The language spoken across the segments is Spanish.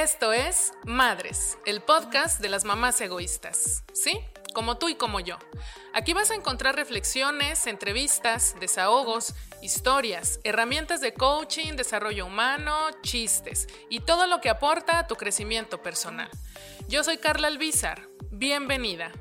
Esto es Madres, el podcast de las mamás egoístas. ¿Sí? Como tú y como yo. Aquí vas a encontrar reflexiones, entrevistas, desahogos, historias, herramientas de coaching, desarrollo humano, chistes y todo lo que aporta a tu crecimiento personal. Yo soy Carla Albizar. Bienvenida.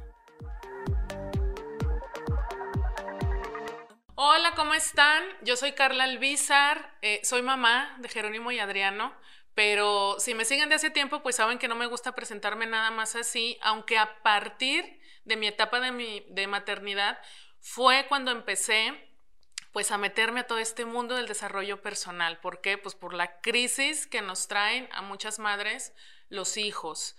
Hola, ¿cómo están? Yo soy Carla Albizar, eh, soy mamá de Jerónimo y Adriano. Pero si me siguen de hace tiempo, pues saben que no me gusta presentarme nada más así, aunque a partir de mi etapa de, mi, de maternidad fue cuando empecé pues a meterme a todo este mundo del desarrollo personal. ¿Por qué? Pues por la crisis que nos traen a muchas madres los hijos.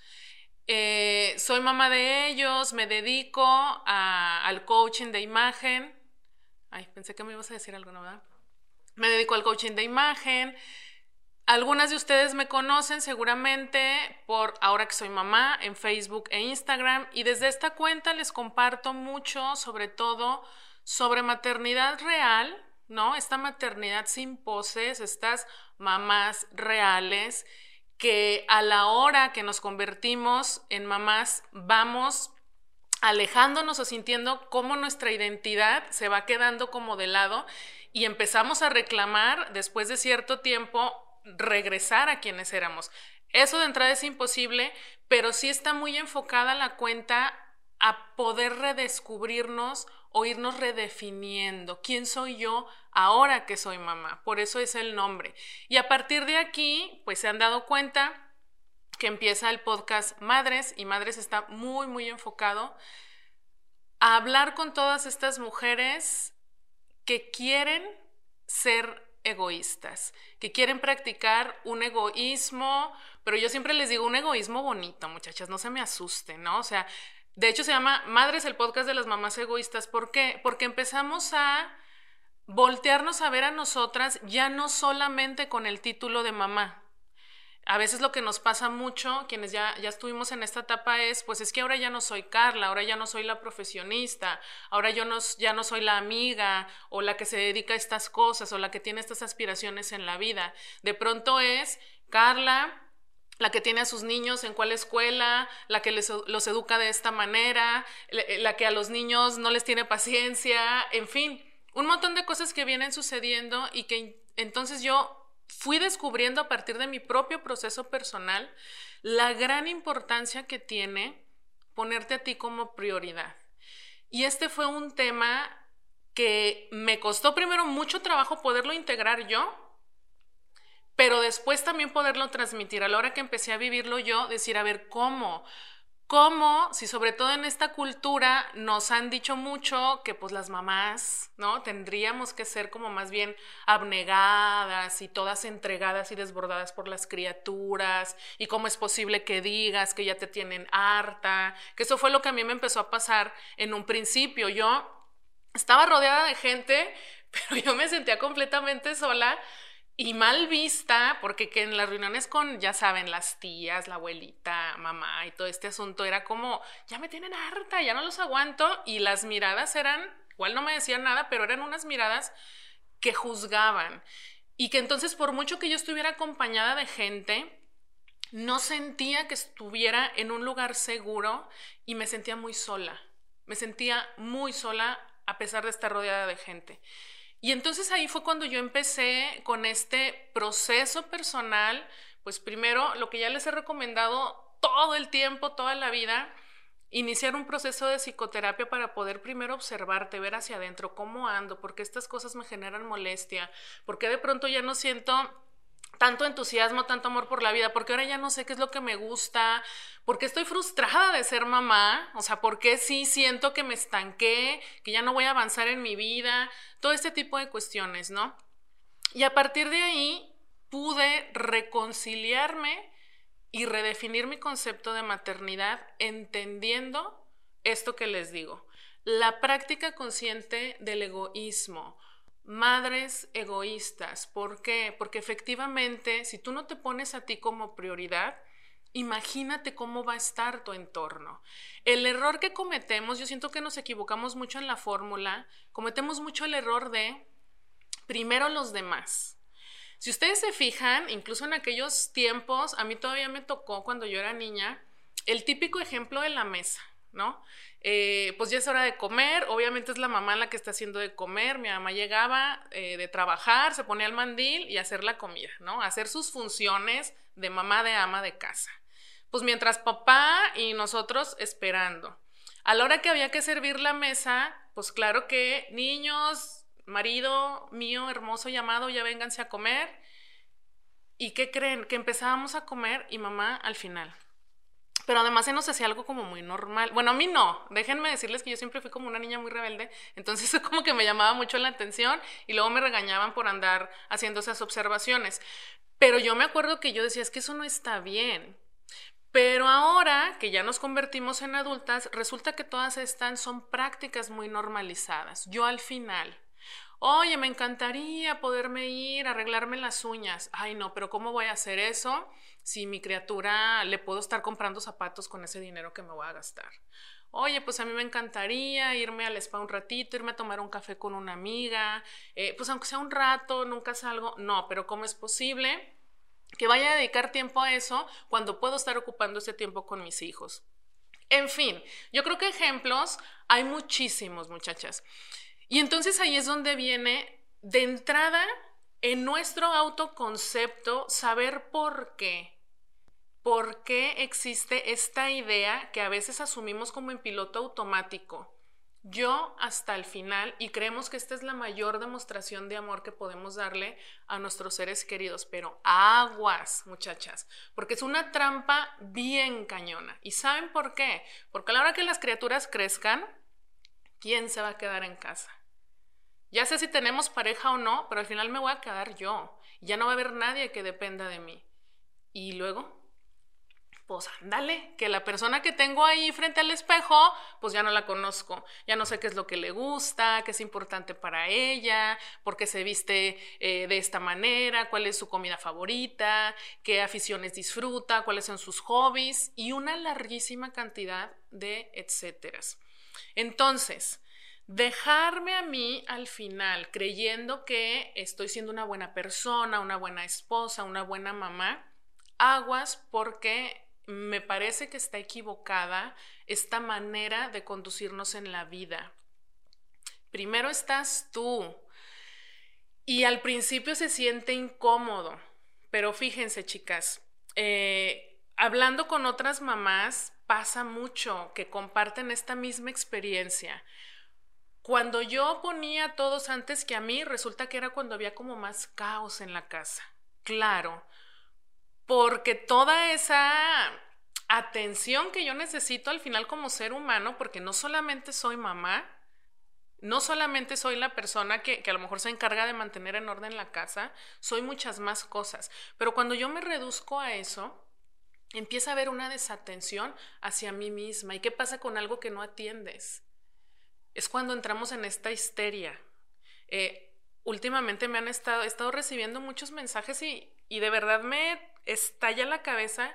Eh, soy mamá de ellos, me dedico al coaching de imagen. Ay, pensé que me ibas a decir algo, ¿no? ¿verdad? Me dedico al coaching de imagen. Algunas de ustedes me conocen seguramente por ahora que soy mamá en Facebook e Instagram y desde esta cuenta les comparto mucho, sobre todo sobre maternidad real, ¿no? Esta maternidad sin poses, estas mamás reales que a la hora que nos convertimos en mamás vamos alejándonos o sintiendo cómo nuestra identidad se va quedando como de lado y empezamos a reclamar después de cierto tiempo regresar a quienes éramos. Eso de entrada es imposible, pero sí está muy enfocada la cuenta a poder redescubrirnos o irnos redefiniendo. ¿Quién soy yo ahora que soy mamá? Por eso es el nombre. Y a partir de aquí, pues se han dado cuenta que empieza el podcast Madres y Madres está muy, muy enfocado a hablar con todas estas mujeres que quieren ser egoístas, que quieren practicar un egoísmo, pero yo siempre les digo un egoísmo bonito, muchachas, no se me asusten, ¿no? O sea, de hecho se llama Madres el podcast de las mamás egoístas, ¿por qué? Porque empezamos a voltearnos a ver a nosotras ya no solamente con el título de mamá, a veces lo que nos pasa mucho, quienes ya, ya estuvimos en esta etapa, es, pues es que ahora ya no soy Carla, ahora ya no soy la profesionista, ahora yo no, ya no soy la amiga o la que se dedica a estas cosas o la que tiene estas aspiraciones en la vida. De pronto es Carla, la que tiene a sus niños en cuál escuela, la que los educa de esta manera, la que a los niños no les tiene paciencia, en fin, un montón de cosas que vienen sucediendo y que entonces yo fui descubriendo a partir de mi propio proceso personal la gran importancia que tiene ponerte a ti como prioridad. Y este fue un tema que me costó primero mucho trabajo poderlo integrar yo, pero después también poderlo transmitir. A la hora que empecé a vivirlo yo, decir, a ver, ¿cómo? Cómo, si sobre todo en esta cultura nos han dicho mucho que pues las mamás, ¿no? Tendríamos que ser como más bien abnegadas y todas entregadas y desbordadas por las criaturas y cómo es posible que digas que ya te tienen harta, que eso fue lo que a mí me empezó a pasar en un principio. Yo estaba rodeada de gente, pero yo me sentía completamente sola y mal vista, porque que en las reuniones con, ya saben, las tías, la abuelita, mamá y todo este asunto era como, ya me tienen harta, ya no los aguanto, y las miradas eran, igual no me decían nada, pero eran unas miradas que juzgaban. Y que entonces, por mucho que yo estuviera acompañada de gente, no sentía que estuviera en un lugar seguro y me sentía muy sola. Me sentía muy sola a pesar de estar rodeada de gente. Y entonces ahí fue cuando yo empecé con este proceso personal, pues primero lo que ya les he recomendado todo el tiempo, toda la vida, iniciar un proceso de psicoterapia para poder primero observarte, ver hacia adentro cómo ando, porque estas cosas me generan molestia, porque de pronto ya no siento tanto entusiasmo, tanto amor por la vida, porque ahora ya no sé qué es lo que me gusta, porque estoy frustrada de ser mamá, o sea, porque sí siento que me estanqué, que ya no voy a avanzar en mi vida, todo este tipo de cuestiones, ¿no? Y a partir de ahí pude reconciliarme y redefinir mi concepto de maternidad entendiendo esto que les digo, la práctica consciente del egoísmo madres egoístas. ¿Por qué? Porque efectivamente, si tú no te pones a ti como prioridad, imagínate cómo va a estar tu entorno. El error que cometemos, yo siento que nos equivocamos mucho en la fórmula, cometemos mucho el error de primero los demás. Si ustedes se fijan, incluso en aquellos tiempos, a mí todavía me tocó cuando yo era niña, el típico ejemplo de la mesa, ¿no? Eh, pues ya es hora de comer, obviamente es la mamá la que está haciendo de comer, mi mamá llegaba eh, de trabajar, se ponía el mandil y hacer la comida, ¿no? Hacer sus funciones de mamá de ama de casa. Pues mientras papá y nosotros esperando. A la hora que había que servir la mesa, pues claro que niños, marido mío hermoso llamado, ya vénganse a comer. ¿Y qué creen? Que empezábamos a comer y mamá al final. Pero además se nos hacía algo como muy normal. Bueno, a mí no. Déjenme decirles que yo siempre fui como una niña muy rebelde. Entonces eso como que me llamaba mucho la atención y luego me regañaban por andar haciendo esas observaciones. Pero yo me acuerdo que yo decía, es que eso no está bien. Pero ahora que ya nos convertimos en adultas, resulta que todas estas son prácticas muy normalizadas. Yo al final, oye, me encantaría poderme ir a arreglarme las uñas. Ay, no, pero ¿cómo voy a hacer eso si mi criatura le puedo estar comprando zapatos con ese dinero que me voy a gastar? Oye, pues a mí me encantaría irme al spa un ratito, irme a tomar un café con una amiga, eh, pues aunque sea un rato, nunca salgo. No, pero ¿cómo es posible? que vaya a dedicar tiempo a eso cuando puedo estar ocupando ese tiempo con mis hijos. En fin, yo creo que ejemplos hay muchísimos, muchachas. Y entonces ahí es donde viene de entrada en nuestro autoconcepto saber por qué. ¿Por qué existe esta idea que a veces asumimos como en piloto automático? yo hasta el final y creemos que esta es la mayor demostración de amor que podemos darle a nuestros seres queridos, pero aguas, muchachas, porque es una trampa bien cañona. ¿Y saben por qué? Porque a la hora que las criaturas crezcan, ¿quién se va a quedar en casa? Ya sé si tenemos pareja o no, pero al final me voy a quedar yo. Ya no va a haber nadie que dependa de mí. Y luego, pues ándale, que la persona que tengo ahí frente al espejo, pues ya no la conozco, ya no sé qué es lo que le gusta, qué es importante para ella, por qué se viste eh, de esta manera, cuál es su comida favorita, qué aficiones disfruta, cuáles son sus hobbies y una larguísima cantidad de etcéteras. Entonces, dejarme a mí al final creyendo que estoy siendo una buena persona, una buena esposa, una buena mamá, aguas porque me parece que está equivocada esta manera de conducirnos en la vida. Primero estás tú y al principio se siente incómodo, pero fíjense chicas, eh, hablando con otras mamás pasa mucho que comparten esta misma experiencia. Cuando yo ponía a todos antes que a mí, resulta que era cuando había como más caos en la casa. Claro, porque toda esa atención que yo necesito al final como ser humano, porque no solamente soy mamá, no solamente soy la persona que, a lo mejor se encarga de mantener en orden la casa, soy muchas más cosas. Pero cuando yo me reduzco a eso, empieza a haber una desatención hacia mí misma. ¿Y qué pasa con algo que no atiendes? Es cuando entramos en esta histeria. Eh, últimamente me han estado, he estado recibiendo muchos mensajes y, y de verdad me estalla la cabeza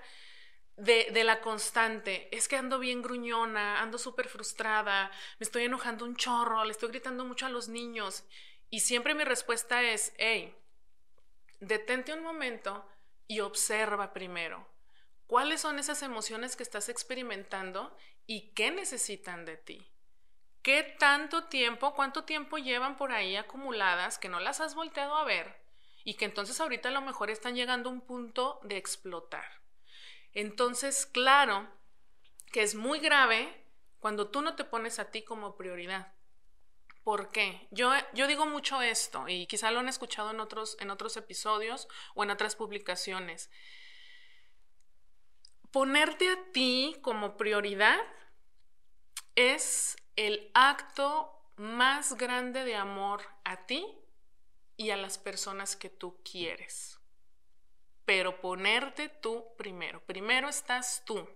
de, de, la constante. Es que ando bien gruñona, ando súper frustrada, me estoy enojando un chorro, le estoy gritando mucho a los niños. Y siempre mi respuesta es, hey, detente un momento y observa primero cuáles son esas emociones que estás experimentando y qué necesitan de ti. ¿Qué tanto tiempo, cuánto tiempo llevan por ahí acumuladas que no las has volteado a ver y que entonces ahorita a lo mejor están llegando a un punto de explotar? Entonces, claro que es muy grave cuando tú no te pones a ti como prioridad. ¿Por qué? Yo, yo digo mucho esto y quizá lo han escuchado en otros, en otros episodios o en otras publicaciones. Ponerte a ti como prioridad es el acto más grande de amor a ti y a las personas que tú quieres. Pero ponerte tú primero. Primero estás tú.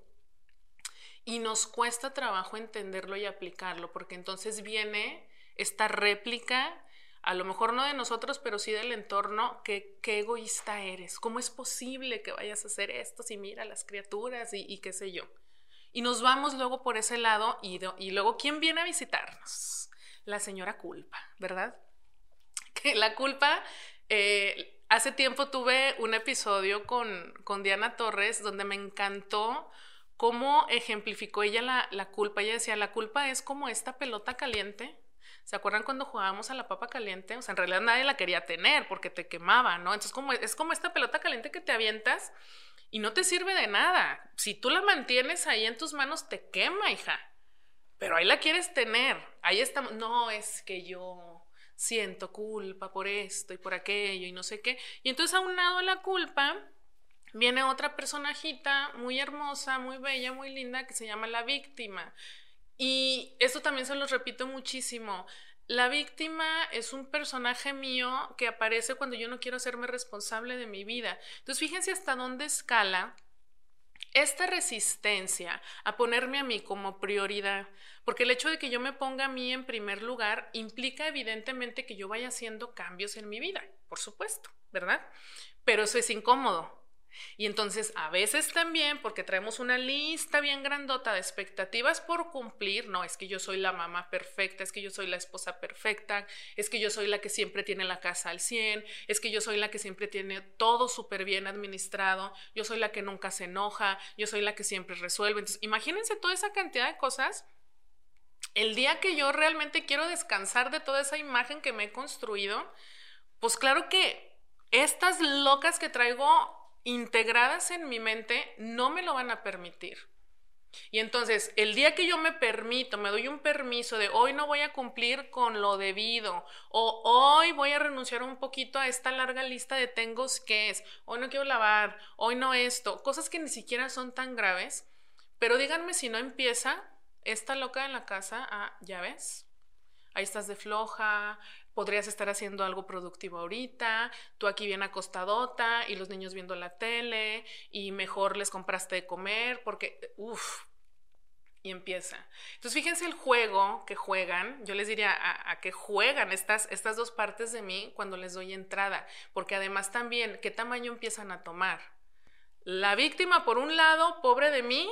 Y nos cuesta trabajo entenderlo y aplicarlo, porque entonces viene esta réplica, a lo mejor no de nosotros, pero sí del entorno, que qué egoísta eres, cómo es posible que vayas a hacer esto si mira las criaturas y, qué sé yo. Y nos vamos luego por ese lado y, y luego, ¿quién viene a visitarnos? La señora culpa, ¿verdad? Que la culpa, eh, hace tiempo tuve un episodio con, con Diana Torres donde me encantó cómo ejemplificó ella la, la, culpa. Ella decía, la culpa es como esta pelota caliente. ¿Se acuerdan cuando jugábamos a la papa caliente? O sea, en realidad nadie la quería tener porque te quemaba, ¿no? Entonces como, es como esta pelota caliente que te avientas y no te sirve de nada. Si tú la mantienes ahí en tus manos, te quema, hija. Pero ahí la quieres tener. Ahí estamos. No, es que yo siento culpa por esto y por aquello y no sé qué. Y entonces a la culpa, viene otra personajita muy hermosa, muy bella, muy linda, que se llama la víctima. Y esto también se lo repito muchísimo. La víctima es un personaje mío que aparece cuando yo no quiero hacerme responsable de mi vida. Entonces, fíjense hasta dónde escala esta resistencia a ponerme a mí como prioridad, porque el hecho de que yo me ponga a mí en primer lugar implica evidentemente que yo vaya haciendo cambios en mi vida, por supuesto, ¿verdad? Pero eso es incómodo, y entonces a veces también, porque traemos una lista bien grandota de expectativas por cumplir, no, es que yo soy la mamá perfecta, es que yo soy la esposa perfecta, es que yo soy la que siempre tiene la casa al 100, es que yo soy la que siempre tiene todo súper bien administrado, yo soy la que nunca se enoja, yo soy la que siempre resuelve. Entonces, imagínense toda esa cantidad de cosas. El día que yo realmente quiero descansar de toda esa imagen que me he construido, pues claro que estas locas que traigo integradas en mi mente no me lo van a permitir. Y entonces, el día que yo me permito, me doy un permiso de hoy no voy a cumplir con lo debido, o hoy voy a renunciar un poquito a esta larga lista de tengos que es, hoy no quiero lavar, hoy no esto, cosas que ni siquiera son tan graves, pero díganme si no empieza esta loca en la casa a, ya ves, ahí estás de floja, podrías estar haciendo algo productivo ahorita, tú aquí bien acostadota y los niños viendo la tele y mejor les compraste de comer porque, uff, y empieza. Entonces fíjense el juego que juegan, yo les diría a, a, que juegan estas, estas dos partes de mí cuando les doy entrada, porque además también, ¿qué tamaño empiezan a tomar? La víctima, por un lado, pobre de mí,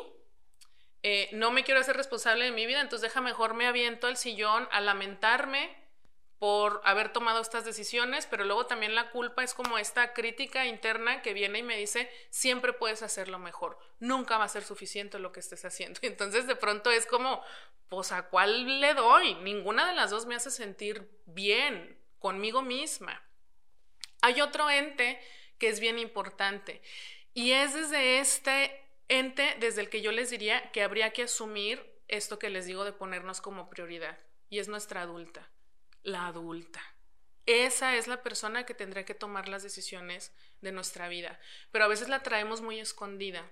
eh, no me quiero hacer responsable de mi vida, entonces deja mejor me aviento al sillón a lamentarme por haber tomado estas decisiones, pero luego también la culpa es como esta crítica interna que viene y me dice, siempre puedes hacerlo mejor, nunca va a ser suficiente lo que estés haciendo. Entonces de pronto es como, pues a cuál le doy? Ninguna de las dos me hace sentir bien conmigo misma. Hay otro ente que es bien importante y es desde este ente desde el que yo les diría que habría que asumir esto que les digo de ponernos como prioridad y es nuestra adulta la adulta. Esa es la persona que tendrá que tomar las decisiones de nuestra vida, pero a veces la traemos muy escondida.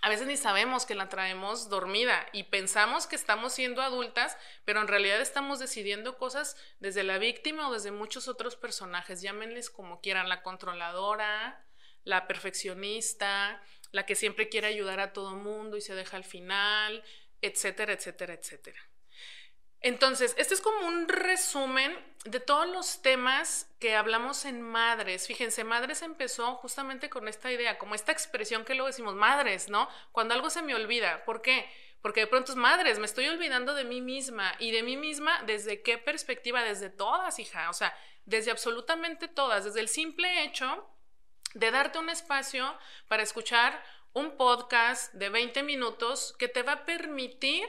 A veces ni sabemos que la traemos dormida y pensamos que estamos siendo adultas, pero en realidad estamos decidiendo cosas desde la víctima o desde muchos otros personajes, llámenles como quieran, la controladora, la perfeccionista, la que siempre quiere ayudar a todo mundo y se deja al final, etcétera, etcétera, etcétera. Entonces, este es como un resumen de todos los temas que hablamos en Madres. Fíjense, Madres empezó justamente con esta idea, como esta expresión que luego decimos, Madres, ¿no? Cuando algo se me olvida. ¿Por qué? Porque de pronto es Madres, me estoy olvidando de mí misma. ¿Y de mí misma desde qué perspectiva? Desde todas, hija. O sea, desde absolutamente todas. Desde el simple hecho de darte un espacio para escuchar un podcast de 20 minutos que te va a permitir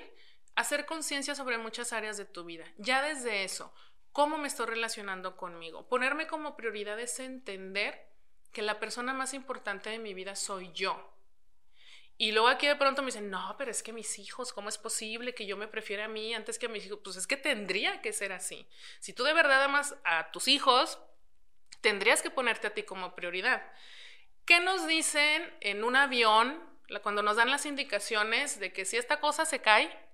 hacer conciencia sobre muchas áreas de tu vida. Ya desde eso, cómo me estoy relacionando conmigo. Ponerme como prioridad es entender que la persona más importante de mi vida soy yo. Y luego aquí de pronto me dicen, no, pero es que mis hijos, ¿cómo es posible que yo me prefiera a mí antes que a mis hijos? Pues es que tendría que ser así. Si tú de verdad amas a tus hijos, tendrías que ponerte a ti como prioridad. ¿Qué nos dicen en un avión cuando nos dan las indicaciones de que si esta cosa se cae,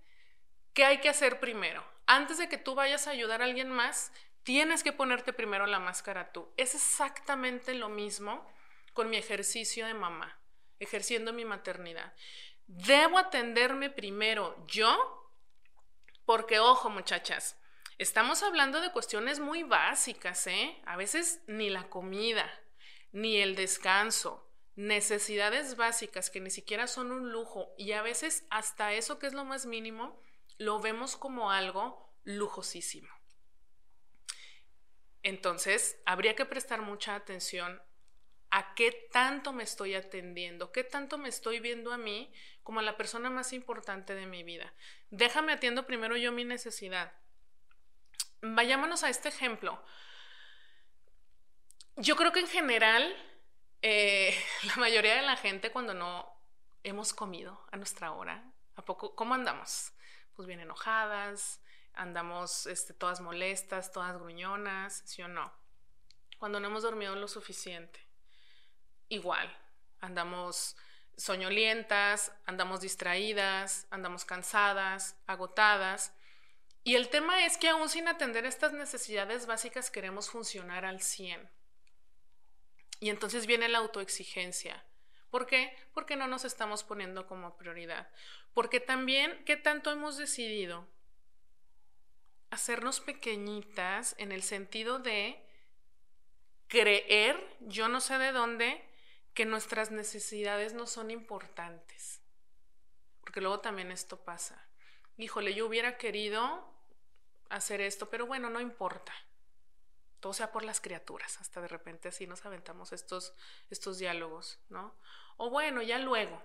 ¿Qué hay que hacer primero? Antes de que tú vayas a ayudar a alguien más, tienes que ponerte primero la máscara tú. Es exactamente lo mismo con mi ejercicio de mamá, ejerciendo mi maternidad. Debo atenderme primero yo, porque ojo muchachas, estamos hablando de cuestiones muy básicas, ¿eh? A veces ni la comida, ni el descanso, necesidades básicas que ni siquiera son un lujo y a veces hasta eso que es lo más mínimo lo vemos como algo lujosísimo. Entonces, habría que prestar mucha atención a qué tanto me estoy atendiendo, qué tanto me estoy viendo a mí como la persona más importante de mi vida. Déjame atiendo primero yo mi necesidad. Vayámonos a este ejemplo. Yo creo que en general, eh, la mayoría de la gente cuando no hemos comido a nuestra hora, ¿a poco? ¿Cómo andamos? Pues bien enojadas, andamos este, todas molestas, todas gruñonas, ¿sí o no? Cuando no hemos dormido lo suficiente. Igual, andamos soñolientas, andamos distraídas, andamos cansadas, agotadas. Y el tema es que aún sin atender estas necesidades básicas queremos funcionar al 100. Y entonces viene la autoexigencia. ¿Por qué? Porque no nos estamos poniendo como prioridad. Porque también, ¿qué tanto hemos decidido hacernos pequeñitas en el sentido de creer, yo no sé de dónde, que nuestras necesidades no son importantes. Porque luego también esto pasa. Híjole, yo hubiera querido hacer esto, pero bueno, no importa. Todo sea por las criaturas. Hasta de repente así nos aventamos estos, estos diálogos, ¿no? O bueno, ya luego.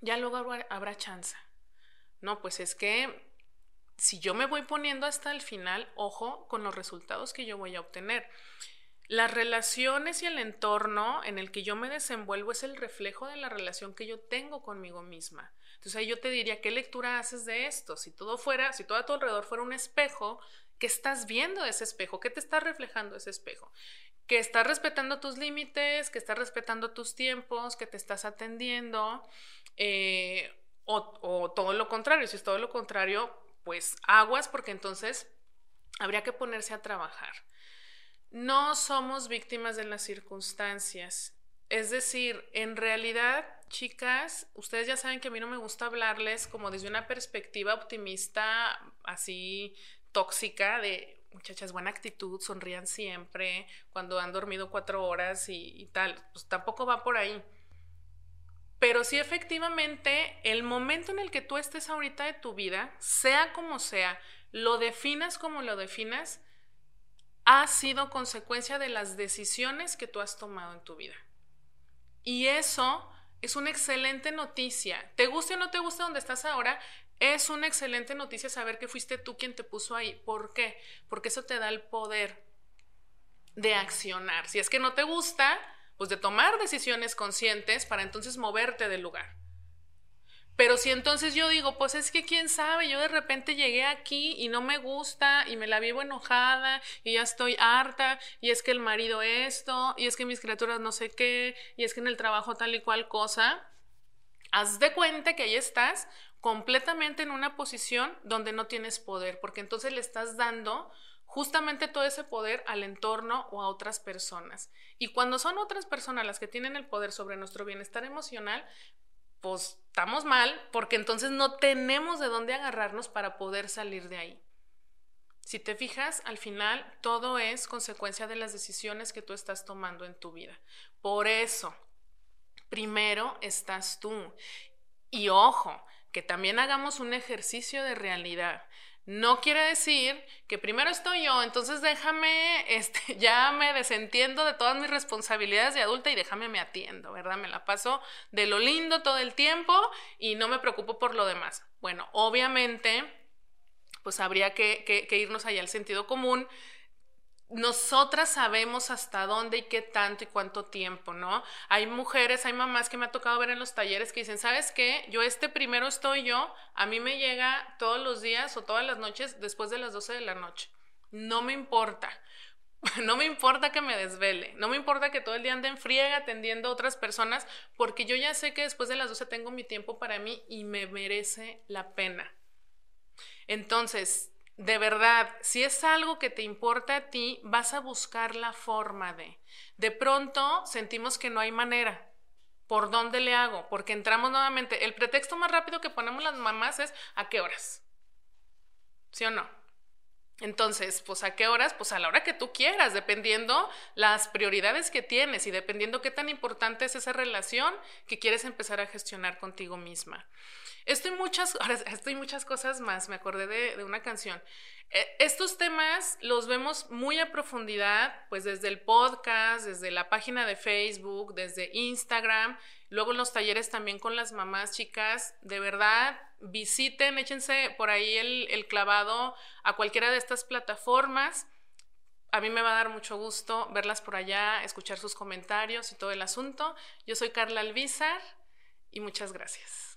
Ya luego habrá, chance. No, pues es que si yo me voy poniendo hasta el final, ojo con los resultados que yo voy a obtener. Las relaciones y el entorno en el que yo me desenvuelvo es el reflejo de la relación que yo tengo conmigo misma. Entonces ahí yo te diría, ¿qué lectura haces de esto? Si todo fuera, si todo a tu alrededor fuera un espejo, ¿qué estás viendo de ese espejo? ¿Qué te está reflejando ese espejo? Que estás respetando tus límites, que estás respetando tus tiempos, que te estás atendiendo, eh, o, o todo lo contrario. Si es todo lo contrario, pues aguas porque entonces habría que ponerse a trabajar. No somos víctimas de las circunstancias. Es decir, en realidad, chicas, ustedes ya saben que a mí no me gusta hablarles como desde una perspectiva optimista, así tóxica, de muchachas, buena actitud, sonrían siempre, cuando han dormido cuatro horas y, tal. Pues tampoco va por ahí. Pero sí efectivamente, el momento en el que tú estés ahorita de tu vida, sea como sea, lo definas como lo definas, ha sido consecuencia de las decisiones que tú has tomado en tu vida. Y eso es una excelente noticia. Te guste o no te guste donde estás ahora, es una excelente noticia saber que fuiste tú quien te puso ahí. ¿Por qué? Porque eso te da el poder de accionar. Si es que no te gusta, pues de tomar decisiones conscientes para entonces moverte del lugar. Pero si entonces yo digo, pues es que quién sabe, yo de repente llegué aquí y no me gusta y me la vivo enojada y ya estoy harta y es que el marido esto y es que mis criaturas no sé qué y es que en el trabajo tal y cual cosa, haz de cuenta que ahí estás completamente en una posición donde no tienes poder, porque entonces le estás dando justamente todo ese poder al entorno o a otras personas. Y cuando son otras personas las que tienen el poder sobre nuestro bienestar emocional, pues estamos mal porque entonces no tenemos de dónde agarrarnos para poder salir de ahí. Si te fijas, al final todo es consecuencia de las decisiones que tú estás tomando en tu vida. Por eso, primero estás tú. Y ojo, que también hagamos un ejercicio de realidad. No quiere decir que primero estoy yo, entonces déjame, este, ya me desentiendo de todas mis responsabilidades de adulta y déjame me atiendo, ¿verdad? Me la paso de lo lindo todo el tiempo y no me preocupo por lo demás. Bueno, obviamente, pues habría que, que irnos allá al sentido común nosotras sabemos hasta dónde y qué tanto y cuánto tiempo, ¿no? Hay mujeres, hay mamás que me ha tocado ver en los talleres que dicen, ¿sabes qué? Yo este primero estoy yo, a mí me llega todos los días o todas las noches después de las 12 de la noche. No me importa. No me importa que me desvele, no me importa que todo el día ande en friega atendiendo a otras personas, porque yo ya sé que después de las 12 tengo mi tiempo para mí y me merece la pena. Entonces, de verdad, si es algo que te importa a ti, vas a buscar la forma de. De pronto sentimos que no hay manera. ¿Por dónde le hago? Porque entramos nuevamente. El pretexto más rápido que ponemos las mamás es ¿a qué horas? ¿Sí o no? Entonces, pues a qué horas? Pues a la hora que tú quieras, dependiendo las prioridades que tienes y dependiendo qué tan importante es esa relación que quieres empezar a gestionar contigo misma. Estoy muchas, estoy muchas cosas más, me acordé de, una canción. Eh, estos temas los vemos muy a profundidad, pues desde el podcast, desde la página de Facebook, desde Instagram, luego en los talleres también con las mamás chicas. De verdad, visiten, échense por ahí el, el clavado a cualquiera de estas plataformas. A mí me va a dar mucho gusto verlas por allá, escuchar sus comentarios y todo el asunto. Yo soy Carla Alvizar y muchas gracias.